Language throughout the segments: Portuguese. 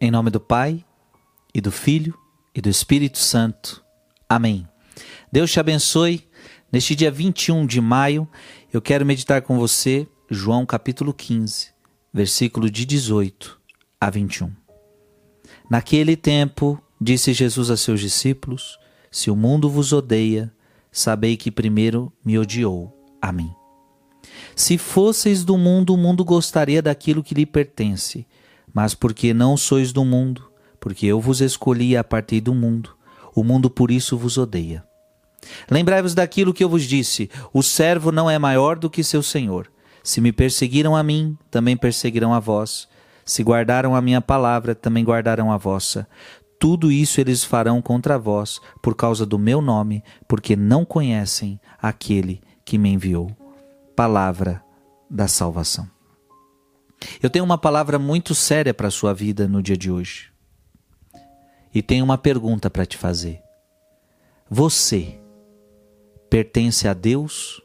Em nome do Pai, e do Filho, e do Espírito Santo. Amém. Deus te abençoe. Neste dia 21 de maio, eu quero meditar com você João capítulo 15, versículo de 18 a 21. Naquele tempo, disse Jesus a seus discípulos: Se o mundo vos odeia, sabei que primeiro me odiou a mim. Se fosseis do mundo, o mundo gostaria daquilo que lhe pertence mas porque não sois do mundo, porque eu vos escolhi a partir do mundo, o mundo por isso vos odeia. Lembrai-vos daquilo que eu vos disse: o servo não é maior do que seu senhor. Se me perseguiram a mim, também perseguirão a vós. Se guardaram a minha palavra, também guardarão a vossa. Tudo isso eles farão contra vós, por causa do meu nome, porque não conhecem aquele que me enviou. Palavra da salvação. Eu tenho uma palavra muito séria para a sua vida no dia de hoje. E tenho uma pergunta para te fazer. Você pertence a Deus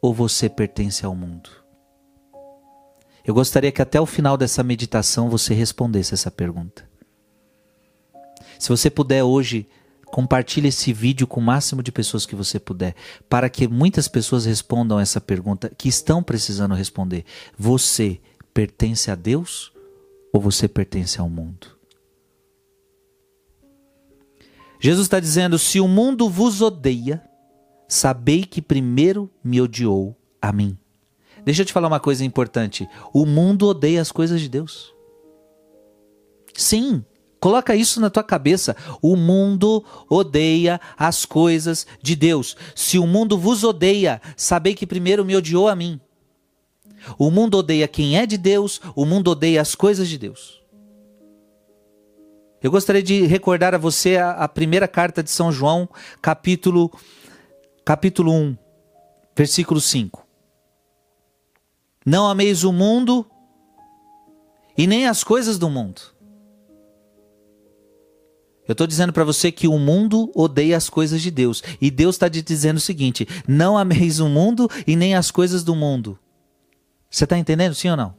ou você pertence ao mundo? Eu gostaria que até o final dessa meditação você respondesse essa pergunta. Se você puder hoje, compartilhe esse vídeo com o máximo de pessoas que você puder, para que muitas pessoas respondam essa pergunta que estão precisando responder. Você pertence a Deus ou você pertence ao mundo? Jesus está dizendo: se o mundo vos odeia, sabei que primeiro me odiou a mim. Deixa eu te falar uma coisa importante: o mundo odeia as coisas de Deus. Sim, coloca isso na tua cabeça. O mundo odeia as coisas de Deus. Se o mundo vos odeia, sabei que primeiro me odiou a mim. O mundo odeia quem é de Deus, o mundo odeia as coisas de Deus. Eu gostaria de recordar a você a, a primeira carta de São João, capítulo, capítulo 1, versículo 5. Não ameis o mundo e nem as coisas do mundo. Eu estou dizendo para você que o mundo odeia as coisas de Deus. E Deus está te dizendo o seguinte: não ameis o mundo e nem as coisas do mundo. Você está entendendo, sim ou não?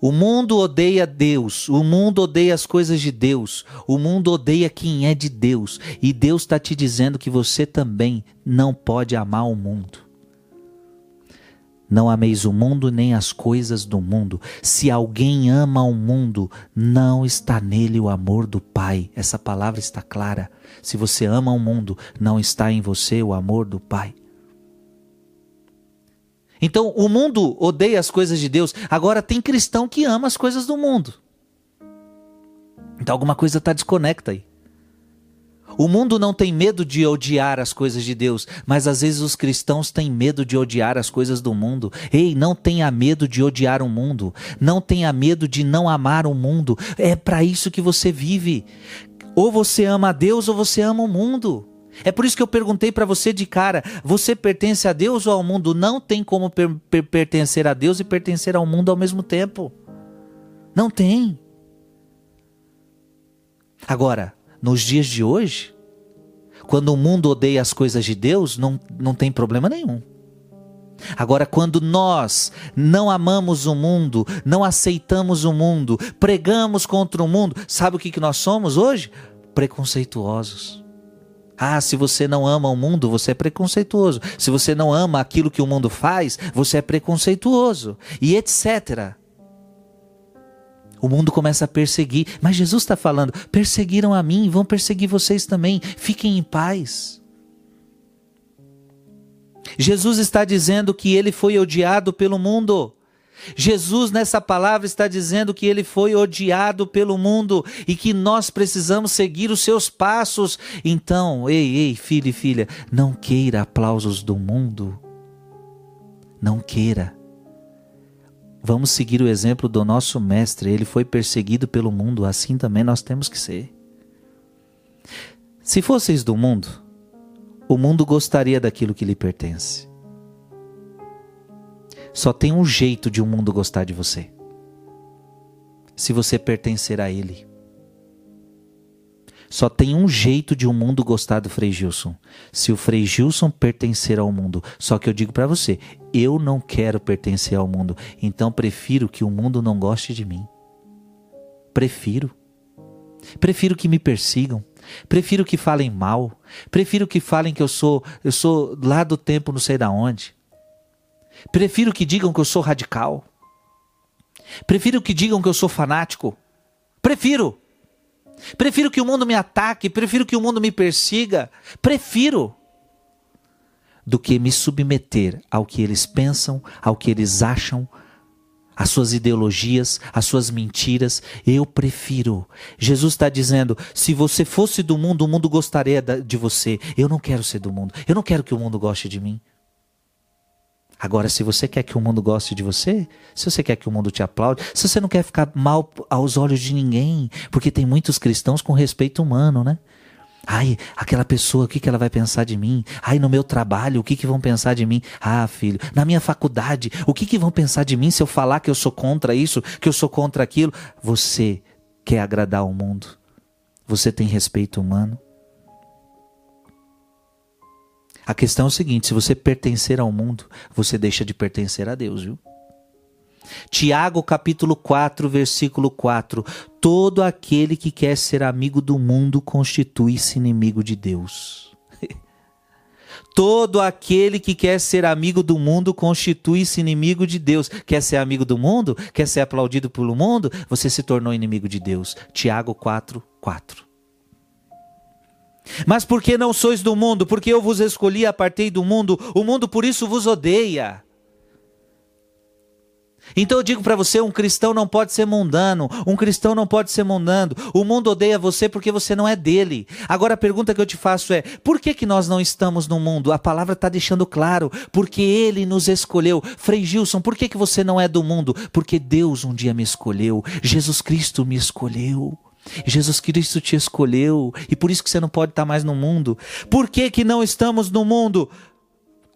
O mundo odeia Deus, o mundo odeia as coisas de Deus, o mundo odeia quem é de Deus, e Deus está te dizendo que você também não pode amar o mundo. Não ameis o mundo nem as coisas do mundo. Se alguém ama o mundo, não está nele o amor do Pai. Essa palavra está clara. Se você ama o mundo, não está em você o amor do Pai. Então o mundo odeia as coisas de Deus, agora tem cristão que ama as coisas do mundo. Então alguma coisa está desconecta aí. O mundo não tem medo de odiar as coisas de Deus, mas às vezes os cristãos têm medo de odiar as coisas do mundo. Ei, não tenha medo de odiar o mundo, não tenha medo de não amar o mundo. É para isso que você vive. Ou você ama a Deus ou você ama o mundo. É por isso que eu perguntei para você de cara: você pertence a Deus ou ao mundo? Não tem como per per pertencer a Deus e pertencer ao mundo ao mesmo tempo. Não tem. Agora, nos dias de hoje, quando o mundo odeia as coisas de Deus, não, não tem problema nenhum. Agora, quando nós não amamos o mundo, não aceitamos o mundo, pregamos contra o mundo, sabe o que, que nós somos hoje? Preconceituosos. Ah, se você não ama o mundo, você é preconceituoso. Se você não ama aquilo que o mundo faz, você é preconceituoso. E etc. O mundo começa a perseguir. Mas Jesus está falando: perseguiram a mim, vão perseguir vocês também. Fiquem em paz. Jesus está dizendo que ele foi odiado pelo mundo. Jesus, nessa palavra, está dizendo que ele foi odiado pelo mundo e que nós precisamos seguir os seus passos. Então, ei, ei, filho e filha, não queira aplausos do mundo. Não queira. Vamos seguir o exemplo do nosso mestre. Ele foi perseguido pelo mundo, assim também nós temos que ser. Se fosseis do mundo, o mundo gostaria daquilo que lhe pertence. Só tem um jeito de o um mundo gostar de você. Se você pertencer a ele. Só tem um jeito de o um mundo gostar do Frei Gilson. Se o Frei Gilson pertencer ao mundo. Só que eu digo para você, eu não quero pertencer ao mundo. Então prefiro que o mundo não goste de mim. Prefiro. Prefiro que me persigam. Prefiro que falem mal. Prefiro que falem que eu sou, eu sou lá do tempo não sei da onde. Prefiro que digam que eu sou radical. Prefiro que digam que eu sou fanático. Prefiro. Prefiro que o mundo me ataque, prefiro que o mundo me persiga. Prefiro do que me submeter ao que eles pensam, ao que eles acham, as suas ideologias, as suas mentiras. Eu prefiro. Jesus está dizendo: se você fosse do mundo, o mundo gostaria de você. Eu não quero ser do mundo. Eu não quero que o mundo goste de mim. Agora, se você quer que o mundo goste de você, se você quer que o mundo te aplaude, se você não quer ficar mal aos olhos de ninguém, porque tem muitos cristãos com respeito humano, né? Ai, aquela pessoa, o que, que ela vai pensar de mim? Ai, no meu trabalho, o que, que vão pensar de mim? Ah, filho, na minha faculdade, o que, que vão pensar de mim se eu falar que eu sou contra isso, que eu sou contra aquilo? Você quer agradar o mundo? Você tem respeito humano? A questão é o seguinte: se você pertencer ao mundo, você deixa de pertencer a Deus, viu? Tiago capítulo 4, versículo 4: Todo aquele que quer ser amigo do mundo constitui-se inimigo de Deus. Todo aquele que quer ser amigo do mundo constitui-se inimigo de Deus. Quer ser amigo do mundo? Quer ser aplaudido pelo mundo? Você se tornou inimigo de Deus. Tiago 4, 4. Mas porque não sois do mundo? Porque eu vos escolhi, apartei do mundo. O mundo por isso vos odeia. Então eu digo para você, um cristão não pode ser mundano, um cristão não pode ser mundano. O mundo odeia você porque você não é dele. Agora a pergunta que eu te faço é: por que que nós não estamos no mundo? A palavra está deixando claro, porque ele nos escolheu. Frei Gilson, por que que você não é do mundo? Porque Deus um dia me escolheu. Jesus Cristo me escolheu. Jesus Cristo te escolheu e por isso que você não pode estar mais no mundo. Por que que não estamos no mundo?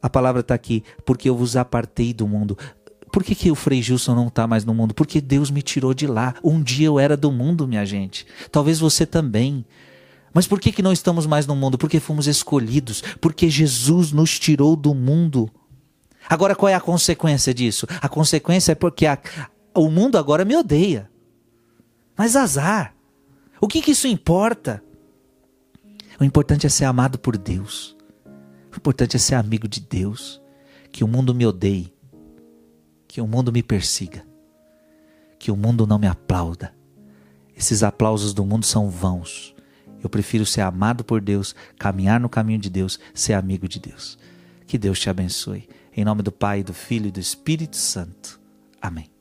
A palavra está aqui, porque eu vos apartei do mundo. Por que, que o Frei Gilson não está mais no mundo? Porque Deus me tirou de lá. Um dia eu era do mundo, minha gente. Talvez você também. Mas por que, que não estamos mais no mundo? Porque fomos escolhidos. Porque Jesus nos tirou do mundo. Agora, qual é a consequência disso? A consequência é porque a, o mundo agora me odeia. Mas azar. O que, que isso importa? O importante é ser amado por Deus. O importante é ser amigo de Deus. Que o mundo me odeie que o mundo me persiga, que o mundo não me aplauda. Esses aplausos do mundo são vãos. Eu prefiro ser amado por Deus, caminhar no caminho de Deus, ser amigo de Deus. Que Deus te abençoe. Em nome do Pai, do Filho e do Espírito Santo. Amém.